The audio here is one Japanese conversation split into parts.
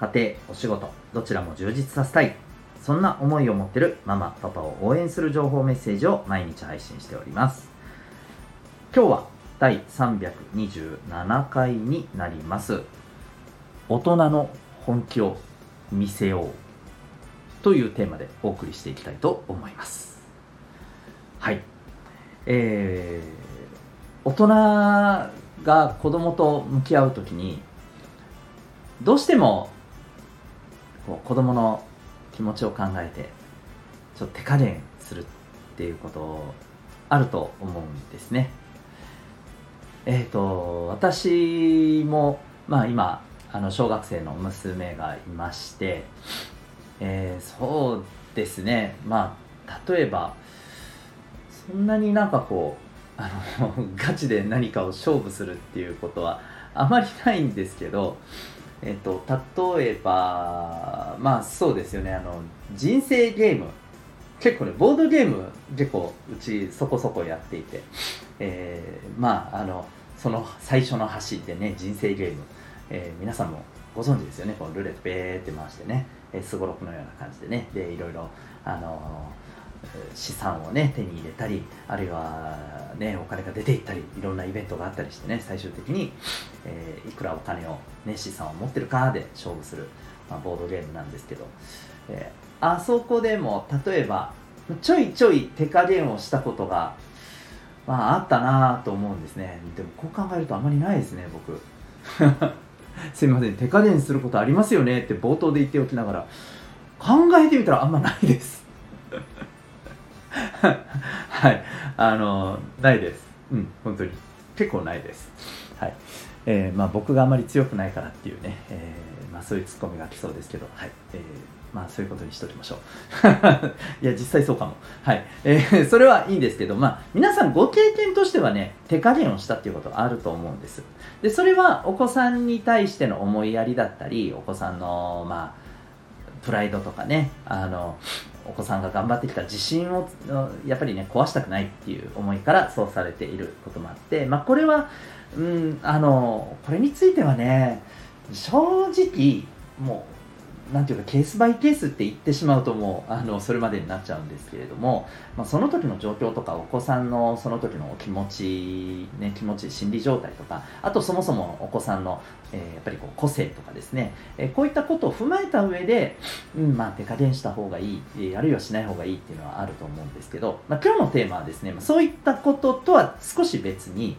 家庭、お仕事、どちらも充実させたい。そんな思いを持ってるママ、パパを応援する情報メッセージを毎日配信しております。今日は第327回になります。大人の本気を見せようというテーマでお送りしていきたいと思います。はい。えー、大人が子供と向き合う時にどうしてもこう子供の気持ちを考えてちょっと手加減するっていうことあると思うんですね。えっ、ー、と私もまあ今あの小学生の娘がいまして、えー、そうですねまあ例えばそんなになんかこうあの ガチで何かを勝負するっていうことはあまりないんですけどえっと、例えば、まあそうですよね、あの、人生ゲーム。結構ね、ボードゲーム結構うちそこそこやっていて、えー、まあ、あの、その最初の橋でね、人生ゲーム、えー、皆さんもご存知ですよね、このルーレットベーって回してね、すごろくのような感じでね、で、いろいろ、あの資産をね手に入れたりあるいはねお金が出ていったりいろんなイベントがあったりしてね最終的に、えー、いくらお金を、ね、資産を持ってるかで勝負する、まあ、ボードゲームなんですけど、えー、あそこでも例えばちょいちょい手加減をしたことが、まあ、あったなと思うんですね。でもこう考えるとあまりないですね僕。すいません手加減することありますよねって冒頭で言っておきながら考えてみたらあんまないです。はい。あの、ないです。うん、本当に。結構ないです。はい。えー、まあ僕があまり強くないからっていうね、えー、まあそういうツッコミが来そうですけど、はい。えー、まあそういうことにしときましょう。いや、実際そうかも。はい。えー、それはいいんですけど、まあ皆さんご経験としてはね、手加減をしたっていうことあると思うんです。で、それはお子さんに対しての思いやりだったり、お子さんの、まあ、プライドとかね、あの、お子さんが頑張ってきた自信をやっぱりね壊したくないっていう思いからそうされていることもあってまあこれはうんあのこれについてはね正直もうなんていうかケースバイケースって言ってしまうともうあのそれまでになっちゃうんですけれども、まあ、その時の状況とかお子さんのその時の気持ち、ね、気持ち心理状態とかあとそもそもお子さんの、えー、やっぱりこう個性とかですね、えー、こういったことを踏まえた上で、うんまあ、手加減した方がいいえあるいはしない方がいいっていうのはあると思うんですけど、まあ、今日のテーマはですね、まあ、そういったこととは少し別に、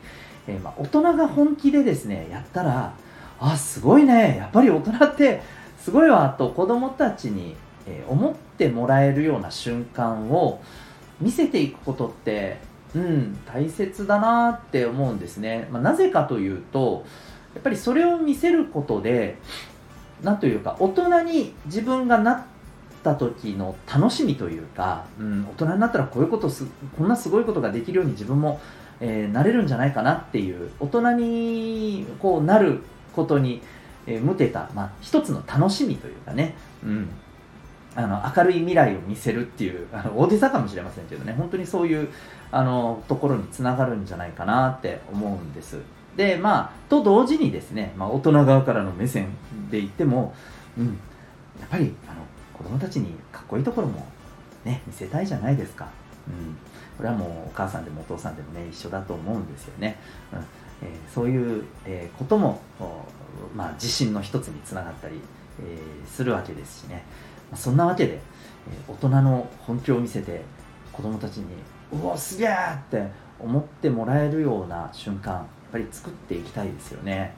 えー、まあ大人が本気でですねやったらあすごいねやっぱり大人ってすごいわと子供たちに、え思ってもらえるような瞬間を見せていくことってうん大切だなって思うんですね、まあ、なぜかというとやっぱりそれを見せることで何というか大人に自分がなった時の楽しみというか、うん、大人になったらこういうことすこんなすごいことができるように自分も、えー、なれるんじゃないかなっていう大人にこうなることにえー、向けた、まあ、一つの楽しみというかね、うん、あの明るい未来を見せるっていうあの大げさかもしれませんけどね。本当にそういうあのところにつながるんじゃないかなって思うんです。でまあと同時にですね、まあ、大人側からの目線で言っても、うん、やっぱりあの子供たちにかっこいいところもね見せたいじゃないですか、うん、これはもうお母さんでもお父さんでもね一緒だと思うんですよね、うん。えー、そういう、えー、こともまあ、自信の一つにつながったり、えー、するわけですしね、まあ、そんなわけで、えー、大人の本気を見せて子供たちに「うおすげえ!」って思ってもらえるような瞬間やっぱり作っていきたいですよね。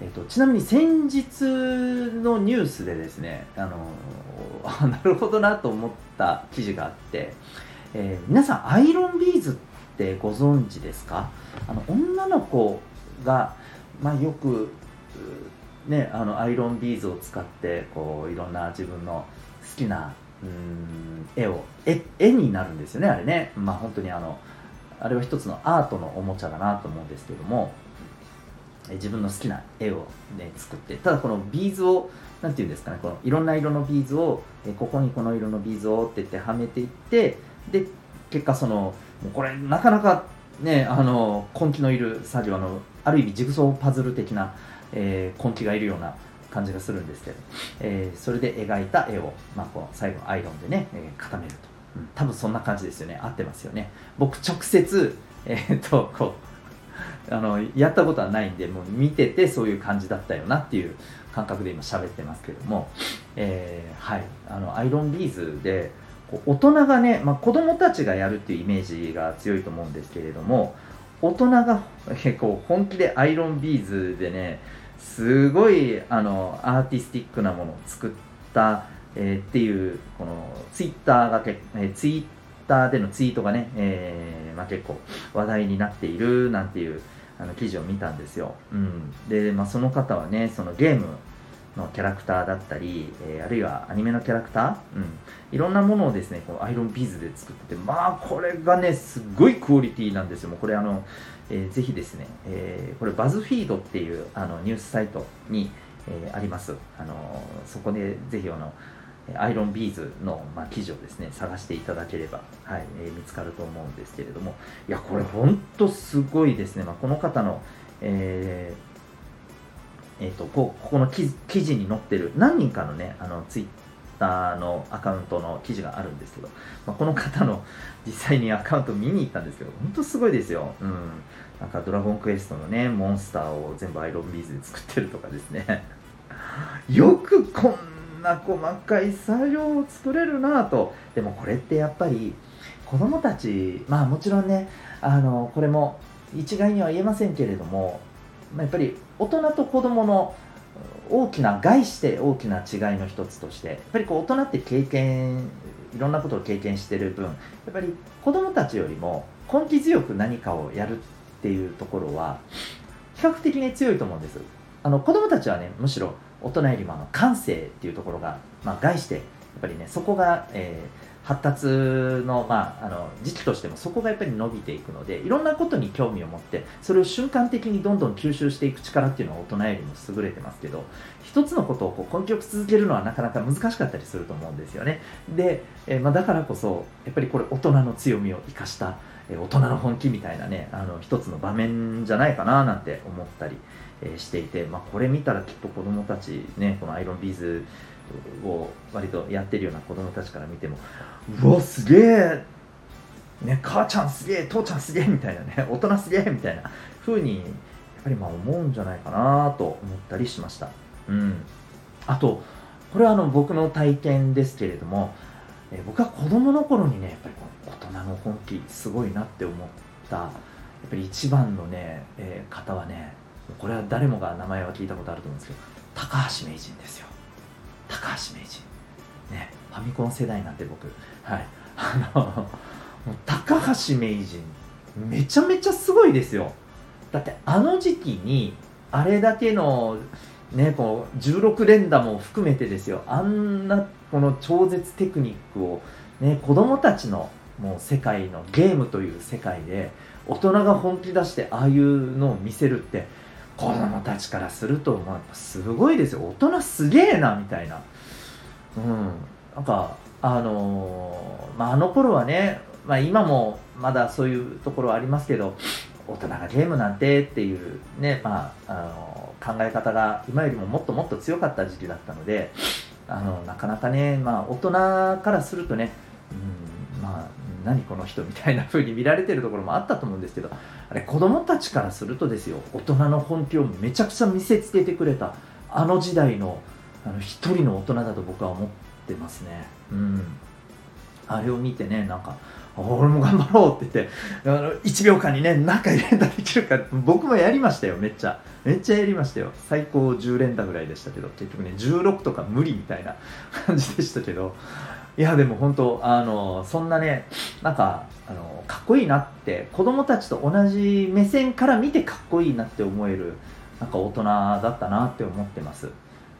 えーと、ちなみに先日のニュースでですねあの なるほどなと思った記事があって、えー、皆さんアイロンビーズってご存知ですか？あの女の子が、まあ、よくねあのアイロンビーズを使ってこういろんな自分の好きなうん絵を絵絵になるんですよねあれね。まあ本当にあのあれは一つのアートのおもちゃだなと思うんですけども自分の好きな絵を、ね、作ってただこのビーズを何て言うんですかねこのいろんな色のビーズをえここにこの色のビーズをって言ってはめていってで結果そのもうこれなかなかねあの根気のいる作業のある意味ジグソーパズル的な、えー、根気がいるような感じがするんですけど、えー、それで描いた絵を、まあ、この最後アイロンでね、えー、固めると、うん、多分そんな感じですよね。合ってますよね。僕直接えー、っとこうあのやったことはないんでもう見ててそういう感じだったよなっていう感覚で今喋ってますけども、えー、はい。あのアイロンビーズで大人がね、まあ、子供たちがやるっていうイメージが強いと思うんですけれども大人が結構本気でアイロンビーズでねすごいあのアーティスティックなものを作った、えー、っていうこのツイッターがけ、えー、ツイッターでのツイートがね、えーまあ、結構話題になっているなんていうあの記事を見たんですよ、うん、で、まあ、その方はねそのゲームのキャラクターだったり、えー、あるいはアニメのキャラクター、うん、いろんなものをですねこうアイロンビーズで作っててまあこれがねすごいクオリティなんですよ。もうこれあの、えー、ぜひですね、えー、これバズフィードっていうあのニュースサイトに、えー、あります。あのそこでぜひあのアイロンビーズの、まあ、記事をですね探していただければ、はいえー、見つかると思うんですけれども。いやこれ本当すごいですね、まあ、この方の、えーえーと、こここの記事に載ってる何人かのねあのツイッターのアカウントの記事があるんですけど、まあ、この方の実際にアカウント見に行ったんですけど本当すごいですよ、うん、なんかドラゴンクエストのねモンスターを全部アイロンビーズで作ってるとかですね。よくこんな細かい作業を作れるなと。でもこれってやっぱり子供たちまあもちろんねあのこれも一概には言えませんけれどもやっぱり大人と子供の大きな概して大きな違いの一つとしてやっぱりこう大人って経験いろんなことを経験してる分やっぱり子供たちよりも根気強く何かをやるっていうところは比較的に強いと思うんです。あの子供たちはねむしろ大人よりもあの感性っていうところが、まあ、概してやっぱりねそこが、えー、発達の,、まあ、あの時期としてもそこがやっぱり伸びていくのでいろんなことに興味を持ってそれを瞬間的にどんどん吸収していく力っていうのは大人よりも優れてますけど一つのことをこう根気よく続けるのはなかなか難しかったりすると思うんですよね。で、え、まあ、だからこそやっぱりこれ大人の強みを生かした大人の本気みたいなねあの一つの場面じゃないかななんて思ったりえしていて、まあ、これ見たらきっと子どもたちねこのアイロンビーズを割とやってるような子どもたちから見てもうわすげえね母ちゃんすげえ父ちゃんすげえみたいなね 大人すげえみたいな風にやっぱりまあ思うんじゃないかなと思ったりしました。うん。あとこれはあの僕の体験ですけれども、え僕は子供の頃にねやっぱりこの大人の本気すごいなって思ったやっぱり一番のね、えー、方はねこれは誰もが名前は聞いたことあると思うんですけど高橋名人ですよ。高橋名人。ねファミコン世代なんて僕。はい。あのもう高橋名人めちゃめちゃすごいですよ。だってあの時期にあれだけのねこう16連打も含めてですよ。あんなこの超絶テクニックをね子供たちのもう世界のゲームという世界で大人が本気出してああいうのを見せるって子供たちからすると、まあ、すごいですよ。大人すげえなみたいな。うん。なんかあのー、まあ、あの頃はね、まあ、今もまだそういうところはありますけど大人がゲームなんてっていうね、まあ、あのー、考え方が今よりももっともっと強かった時期だったのであのなかなかね、まあ、大人からするとね、うん、何この人みたいな風に見られてるところもあったと思うんですけどあれ子供たちからするとですよ大人の本気をめちゃくちゃ見せつけてくれたあの時代のあの一人の大人だと僕は思ってますね。うん。あれを見てねなんか俺も頑張ろうって言ってあの1秒間にね何回連打できるか僕もやりましたよめっちゃ。めっちゃやりましたよ。最高10連打ぐらいでしたけど結局ね16とか無理みたいな感じでしたけどいやでも本当あのそんなねなんかあのかっこいいなって子供たちと同じ目線から見てかっこいいなって思えるなんか大人だったなって思ってます。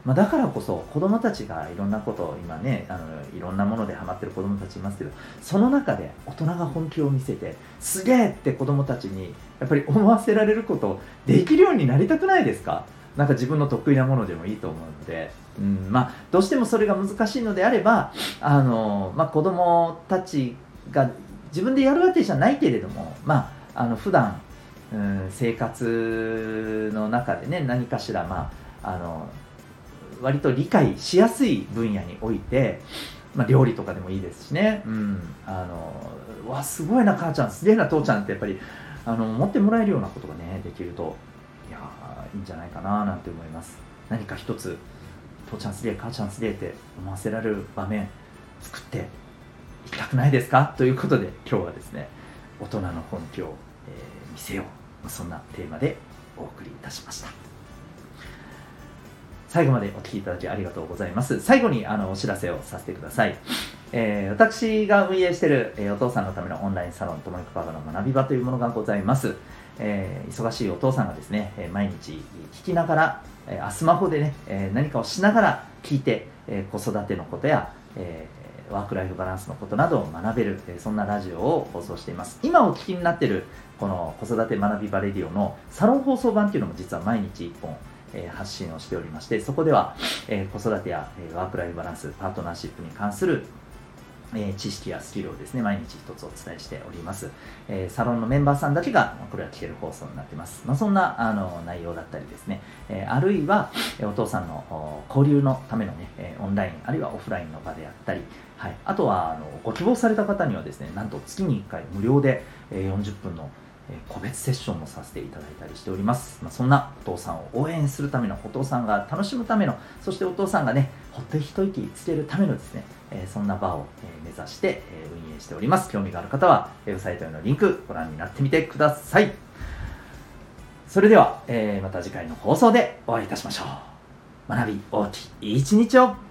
まあ、だからこそ子どもたちがいろんなことを今ねあのいろんなものでハマってる子どもたちいますけどその中で大人が本気を見せてすげえって子どもたちにやっぱり思わせられることできるようになりたくないですか？なんか自分の得意なものでもいいと思うので、うん。まあ、どうしてもそれが難しいのであればあの、まあ、子どもたちが自分でやるわけじゃないけれども、まあ、あの普段うん生活の中でね何かしら、まあ、あの割と理解しやすい分野において、まあ、料理とかでもいいですしね、うん、あのわすごいな母ちゃんすげえな父ちゃんってやっぱりあの思ってもらえるようなことがねできるといいんじゃないかななんて思います何か一つ父ちゃんすげえ母ちゃんすげえって思わせられる場面作っていきたくないですか？ということで今日はですね大人の本気を、えー、見せようそんなテーマでお送りいたしました最後までお聞きいただきありがとうございます。最後にあのお知らせをさせてください。えー、私が運営している、えー、お父さんのためのオンラインサロン、ともにかかの学び場というものがございます。えー、忙しいお父さんがですね、え毎日聞きながら、えスマホでね、え何かをしながら聞いて、え子育てのことや、えワークライフバランスのことなどを学べる、えそんなラジオを放送しています。今お聞きになっているこの子育て学びバレディオのサロン放送版っていうのも実は毎日1本え発信をしておりましてそこでは、え子育てや、えワークライフバランスパートナーシップに関するえ知識やスキルをですね、毎日一つお伝えしております。え、サロンのメンバーさんだけが、これは聞ける放送になってます。まあ、そんなあの内容だったりですね、え、あるいは、えお父さんの交流のためのね、えオンライン、あるいはオフラインの場であったり、はい、あとはあのご希望された方にはですね、なんと月に1回無料で、え40分の個別セッションもさせていただいたりしております、まあ、そんなお父さんを応援するためのお父さんが楽しむためのそしてお父さんがねほっと一息つけるためのですね、えそんな場を、え目指して、え運営しております。興味がある方はウェブサイトへのリンクご覧になってみてください。それでは、えまた次回の放送でお会いいたしましょう。学び大きい一日を。